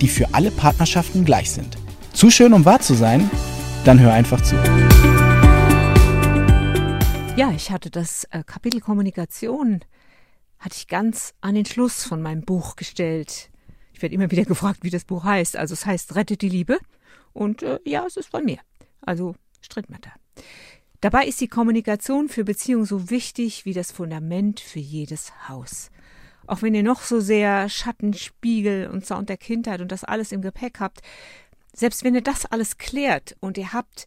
die für alle Partnerschaften gleich sind. Zu schön, um wahr zu sein? Dann hör einfach zu. Ja, ich hatte das äh, Kapitel Kommunikation, hatte ich ganz an den Schluss von meinem Buch gestellt. Ich werde immer wieder gefragt, wie das Buch heißt. Also es heißt Rettet die Liebe. Und äh, ja, es ist von mir. Also Strittmatter. Dabei ist die Kommunikation für Beziehungen so wichtig wie das Fundament für jedes Haus. Auch wenn ihr noch so sehr Schattenspiegel und Sound der Kindheit und das alles im Gepäck habt, selbst wenn ihr das alles klärt und ihr habt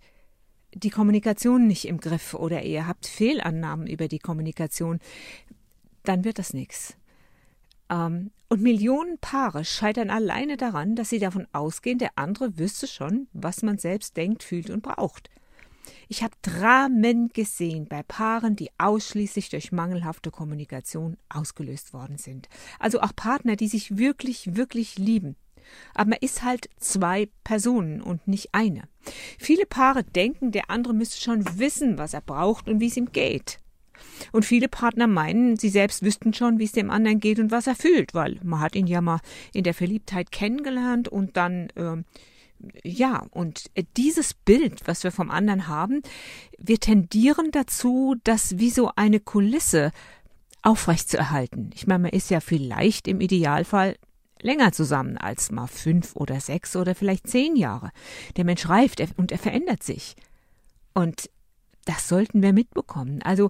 die Kommunikation nicht im Griff oder ihr habt Fehlannahmen über die Kommunikation, dann wird das nichts. Ähm, und Millionen Paare scheitern alleine daran, dass sie davon ausgehen, der andere wüsste schon, was man selbst denkt, fühlt und braucht. Ich habe Dramen gesehen bei Paaren, die ausschließlich durch mangelhafte Kommunikation ausgelöst worden sind. Also auch Partner, die sich wirklich, wirklich lieben. Aber man ist halt zwei Personen und nicht eine. Viele Paare denken, der andere müsste schon wissen, was er braucht und wie es ihm geht. Und viele Partner meinen, sie selbst wüssten schon, wie es dem anderen geht und was er fühlt, weil man hat ihn ja mal in der Verliebtheit kennengelernt und dann äh, ja, und äh, dieses Bild, was wir vom anderen haben, wir tendieren dazu, das wie so eine Kulisse aufrechtzuerhalten. Ich meine, man ist ja vielleicht im Idealfall länger zusammen als mal fünf oder sechs oder vielleicht zehn Jahre. Der Mensch reift und er verändert sich. Und das sollten wir mitbekommen. Also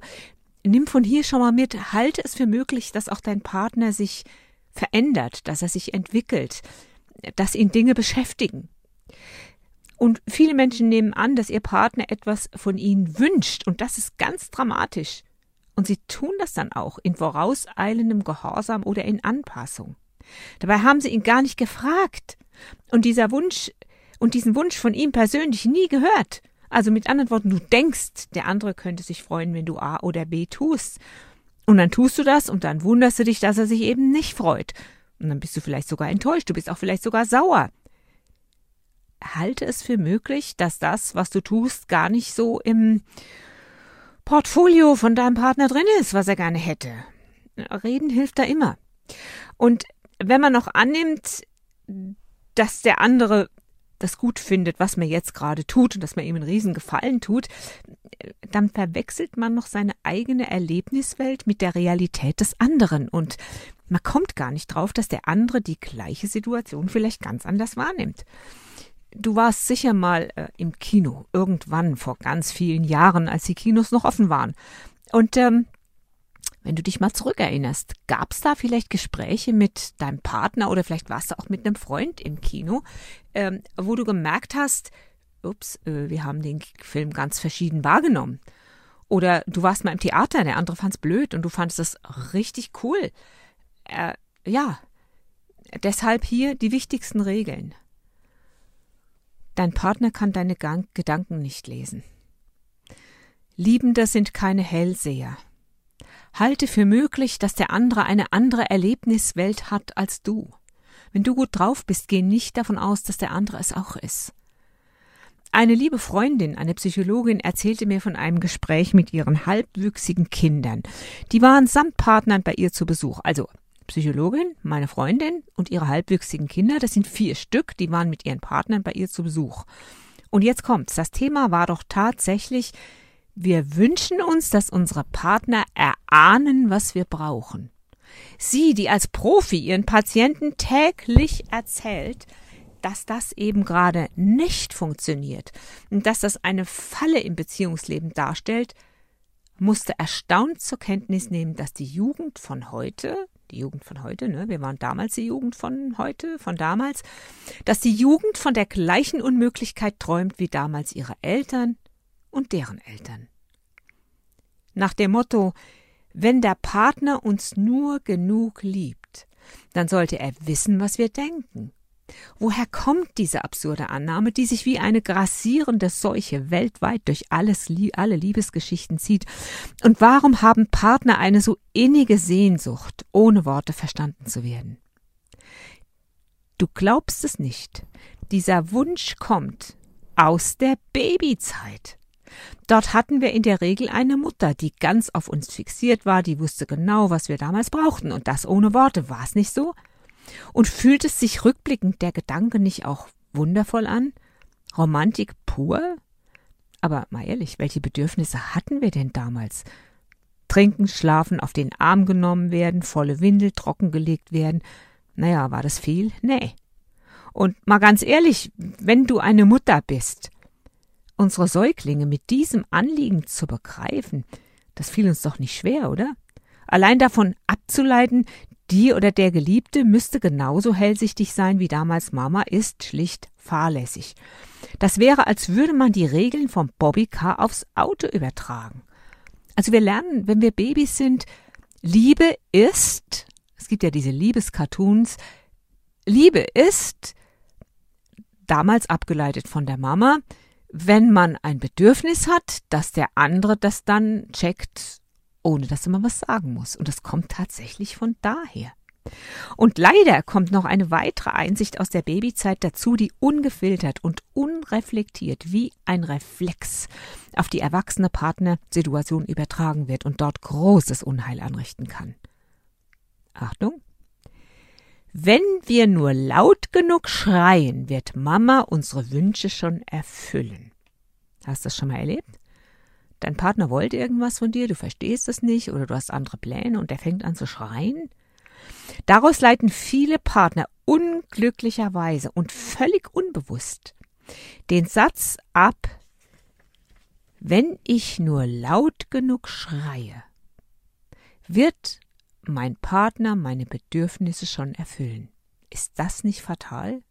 nimm von hier schon mal mit, halte es für möglich, dass auch dein Partner sich verändert, dass er sich entwickelt, dass ihn Dinge beschäftigen. Und viele Menschen nehmen an, dass ihr Partner etwas von ihnen wünscht, und das ist ganz dramatisch. Und sie tun das dann auch in vorauseilendem Gehorsam oder in Anpassung. Dabei haben sie ihn gar nicht gefragt und dieser Wunsch und diesen Wunsch von ihm persönlich nie gehört. Also mit anderen Worten, du denkst, der andere könnte sich freuen, wenn du A oder B tust. Und dann tust du das und dann wunderst du dich, dass er sich eben nicht freut. Und dann bist du vielleicht sogar enttäuscht, du bist auch vielleicht sogar sauer halte es für möglich, dass das, was du tust, gar nicht so im Portfolio von deinem Partner drin ist, was er gerne hätte. Reden hilft da immer. Und wenn man noch annimmt, dass der andere das gut findet, was man jetzt gerade tut und dass man ihm einen riesen Gefallen tut, dann verwechselt man noch seine eigene Erlebniswelt mit der Realität des anderen und man kommt gar nicht drauf, dass der andere die gleiche Situation vielleicht ganz anders wahrnimmt. Du warst sicher mal äh, im Kino, irgendwann vor ganz vielen Jahren, als die Kinos noch offen waren. Und ähm, wenn du dich mal zurückerinnerst, gab es da vielleicht Gespräche mit deinem Partner oder vielleicht warst du auch mit einem Freund im Kino, ähm, wo du gemerkt hast, ups, äh, wir haben den Film ganz verschieden wahrgenommen. Oder du warst mal im Theater, der andere fand's blöd und du fandest das richtig cool. Äh, ja, deshalb hier die wichtigsten Regeln. Dein Partner kann deine Gedanken nicht lesen. Liebende sind keine Hellseher. Halte für möglich, dass der andere eine andere Erlebniswelt hat als du. Wenn du gut drauf bist, geh nicht davon aus, dass der andere es auch ist. Eine liebe Freundin, eine Psychologin, erzählte mir von einem Gespräch mit ihren halbwüchsigen Kindern. Die waren samt Partnern bei ihr zu Besuch, also Psychologin, meine Freundin und ihre halbwüchsigen Kinder, das sind vier Stück, die waren mit ihren Partnern bei ihr zu Besuch. Und jetzt kommt's, das Thema war doch tatsächlich, wir wünschen uns, dass unsere Partner erahnen, was wir brauchen. Sie, die als Profi ihren Patienten täglich erzählt, dass das eben gerade nicht funktioniert und dass das eine Falle im Beziehungsleben darstellt, musste erstaunt zur Kenntnis nehmen, dass die Jugend von heute die Jugend von heute, ne? Wir waren damals die Jugend von heute, von damals, dass die Jugend von der gleichen Unmöglichkeit träumt wie damals ihre Eltern und deren Eltern. Nach dem Motto, wenn der Partner uns nur genug liebt, dann sollte er wissen, was wir denken Woher kommt diese absurde Annahme, die sich wie eine grassierende Seuche weltweit durch alles, alle Liebesgeschichten zieht? Und warum haben Partner eine so innige Sehnsucht, ohne Worte verstanden zu werden? Du glaubst es nicht. Dieser Wunsch kommt aus der Babyzeit. Dort hatten wir in der Regel eine Mutter, die ganz auf uns fixiert war, die wusste genau, was wir damals brauchten, und das ohne Worte, war es nicht so? Und fühlt es sich rückblickend der Gedanke nicht auch wundervoll an? Romantik pur? Aber mal ehrlich, welche Bedürfnisse hatten wir denn damals? Trinken, schlafen, auf den Arm genommen werden, volle Windel trockengelegt werden. Naja, war das viel? Nee. Und mal ganz ehrlich, wenn du eine Mutter bist, unsere Säuglinge mit diesem Anliegen zu begreifen, das fiel uns doch nicht schwer, oder? Allein davon abzuleiten, die oder der Geliebte müsste genauso hellsichtig sein wie damals Mama, ist schlicht fahrlässig. Das wäre, als würde man die Regeln vom Bobbycar aufs Auto übertragen. Also wir lernen, wenn wir Babys sind, Liebe ist, es gibt ja diese Liebescartoons, Liebe ist, damals abgeleitet von der Mama, wenn man ein Bedürfnis hat, dass der andere das dann checkt ohne dass man was sagen muss. Und das kommt tatsächlich von daher. Und leider kommt noch eine weitere Einsicht aus der Babyzeit dazu, die ungefiltert und unreflektiert wie ein Reflex auf die erwachsene Partnersituation übertragen wird und dort großes Unheil anrichten kann. Achtung! Wenn wir nur laut genug schreien, wird Mama unsere Wünsche schon erfüllen. Hast du das schon mal erlebt? Dein Partner wollte irgendwas von dir, du verstehst es nicht oder du hast andere Pläne und er fängt an zu schreien. Daraus leiten viele Partner unglücklicherweise und völlig unbewusst den Satz ab, wenn ich nur laut genug schreie, wird mein Partner meine Bedürfnisse schon erfüllen. Ist das nicht fatal?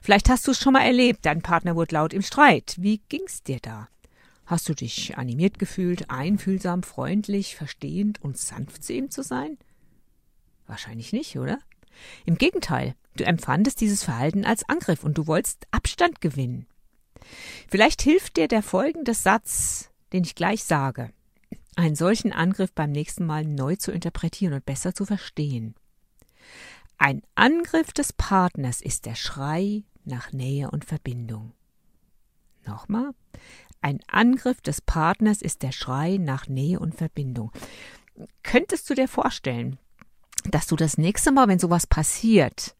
Vielleicht hast du es schon mal erlebt, dein Partner wurde laut im Streit. Wie ging's dir da? Hast du dich animiert gefühlt, einfühlsam, freundlich, verstehend und sanft zu ihm zu sein? Wahrscheinlich nicht, oder? Im Gegenteil, du empfandest dieses Verhalten als Angriff und du wolltest Abstand gewinnen. Vielleicht hilft dir der folgende Satz, den ich gleich sage, einen solchen Angriff beim nächsten Mal neu zu interpretieren und besser zu verstehen. Ein Angriff des Partners ist der Schrei nach Nähe und Verbindung. Nochmal. Ein Angriff des Partners ist der Schrei nach Nähe und Verbindung. Könntest du dir vorstellen, dass du das nächste Mal, wenn sowas passiert,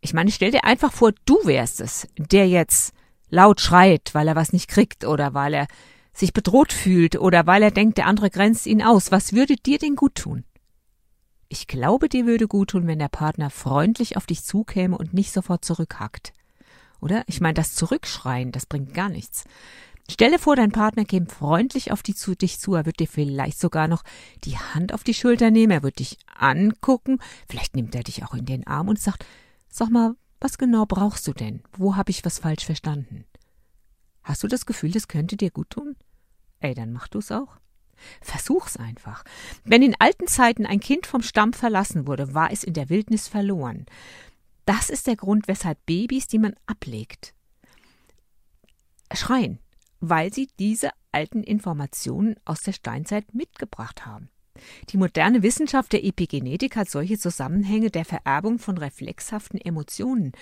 ich meine, stell dir einfach vor, du wärst es, der jetzt laut schreit, weil er was nicht kriegt oder weil er sich bedroht fühlt oder weil er denkt, der andere grenzt ihn aus. Was würde dir denn gut tun? Ich glaube, dir würde gut tun, wenn der Partner freundlich auf dich zukäme und nicht sofort zurückhackt. Oder? Ich meine, das Zurückschreien, das bringt gar nichts. Stelle vor, dein Partner käme freundlich auf die zu, dich zu, er wird dir vielleicht sogar noch die Hand auf die Schulter nehmen, er wird dich angucken, vielleicht nimmt er dich auch in den Arm und sagt, sag mal, was genau brauchst du denn? Wo habe ich was falsch verstanden? Hast du das Gefühl, das könnte dir gut tun? Ey, dann mach du's auch. Versuch's einfach. Wenn in alten Zeiten ein Kind vom Stamm verlassen wurde, war es in der Wildnis verloren. Das ist der Grund, weshalb Babys, die man ablegt, schreien, weil sie diese alten Informationen aus der Steinzeit mitgebracht haben. Die moderne Wissenschaft der Epigenetik hat solche Zusammenhänge der Vererbung von reflexhaften Emotionen,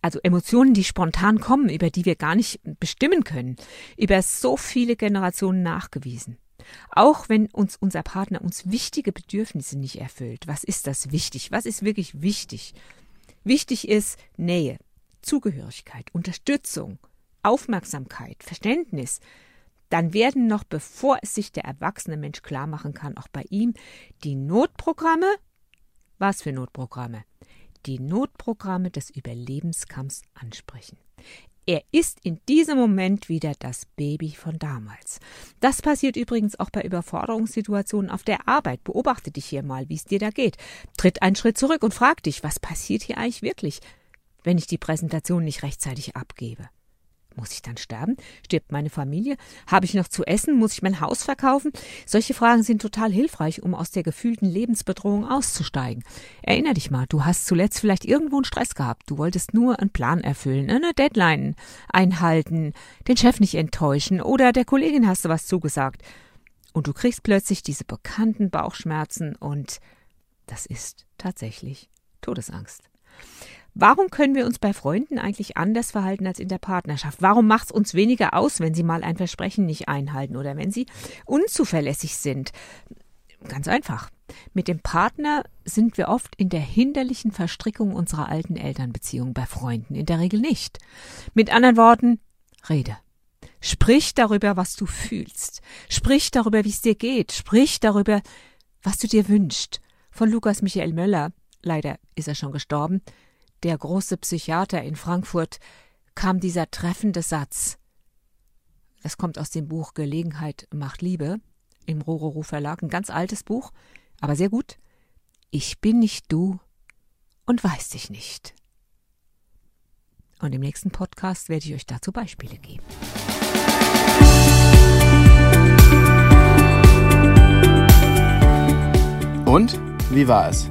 also Emotionen, die spontan kommen, über die wir gar nicht bestimmen können, über so viele Generationen nachgewiesen. Auch wenn uns unser Partner uns wichtige Bedürfnisse nicht erfüllt. Was ist das wichtig? Was ist wirklich wichtig? Wichtig ist Nähe, Zugehörigkeit, Unterstützung, Aufmerksamkeit, Verständnis. Dann werden noch, bevor es sich der erwachsene Mensch klar machen kann, auch bei ihm die Notprogramme, was für Notprogramme? Die Notprogramme des Überlebenskampfs ansprechen. Er ist in diesem Moment wieder das Baby von damals. Das passiert übrigens auch bei Überforderungssituationen auf der Arbeit. Beobachte dich hier mal, wie es dir da geht. Tritt einen Schritt zurück und frag dich, was passiert hier eigentlich wirklich, wenn ich die Präsentation nicht rechtzeitig abgebe? Muss ich dann sterben? Stirbt meine Familie? Habe ich noch zu essen? Muss ich mein Haus verkaufen? Solche Fragen sind total hilfreich, um aus der gefühlten Lebensbedrohung auszusteigen. Erinner dich mal, du hast zuletzt vielleicht irgendwo einen Stress gehabt. Du wolltest nur einen Plan erfüllen, eine Deadline einhalten, den Chef nicht enttäuschen oder der Kollegin hast du was zugesagt. Und du kriegst plötzlich diese bekannten Bauchschmerzen und das ist tatsächlich Todesangst. Warum können wir uns bei Freunden eigentlich anders verhalten als in der Partnerschaft? Warum macht es uns weniger aus, wenn sie mal ein Versprechen nicht einhalten oder wenn sie unzuverlässig sind? Ganz einfach. Mit dem Partner sind wir oft in der hinderlichen Verstrickung unserer alten Elternbeziehung, bei Freunden in der Regel nicht. Mit anderen Worten, rede. Sprich darüber, was du fühlst. Sprich darüber, wie es dir geht. Sprich darüber, was du dir wünschst. Von Lukas Michael Möller, leider ist er schon gestorben, der große Psychiater in Frankfurt, kam dieser treffende Satz. Das kommt aus dem Buch Gelegenheit macht Liebe im Rororo Verlag, ein ganz altes Buch, aber sehr gut. Ich bin nicht du und weiß dich nicht. Und im nächsten Podcast werde ich euch dazu Beispiele geben. Und wie war es?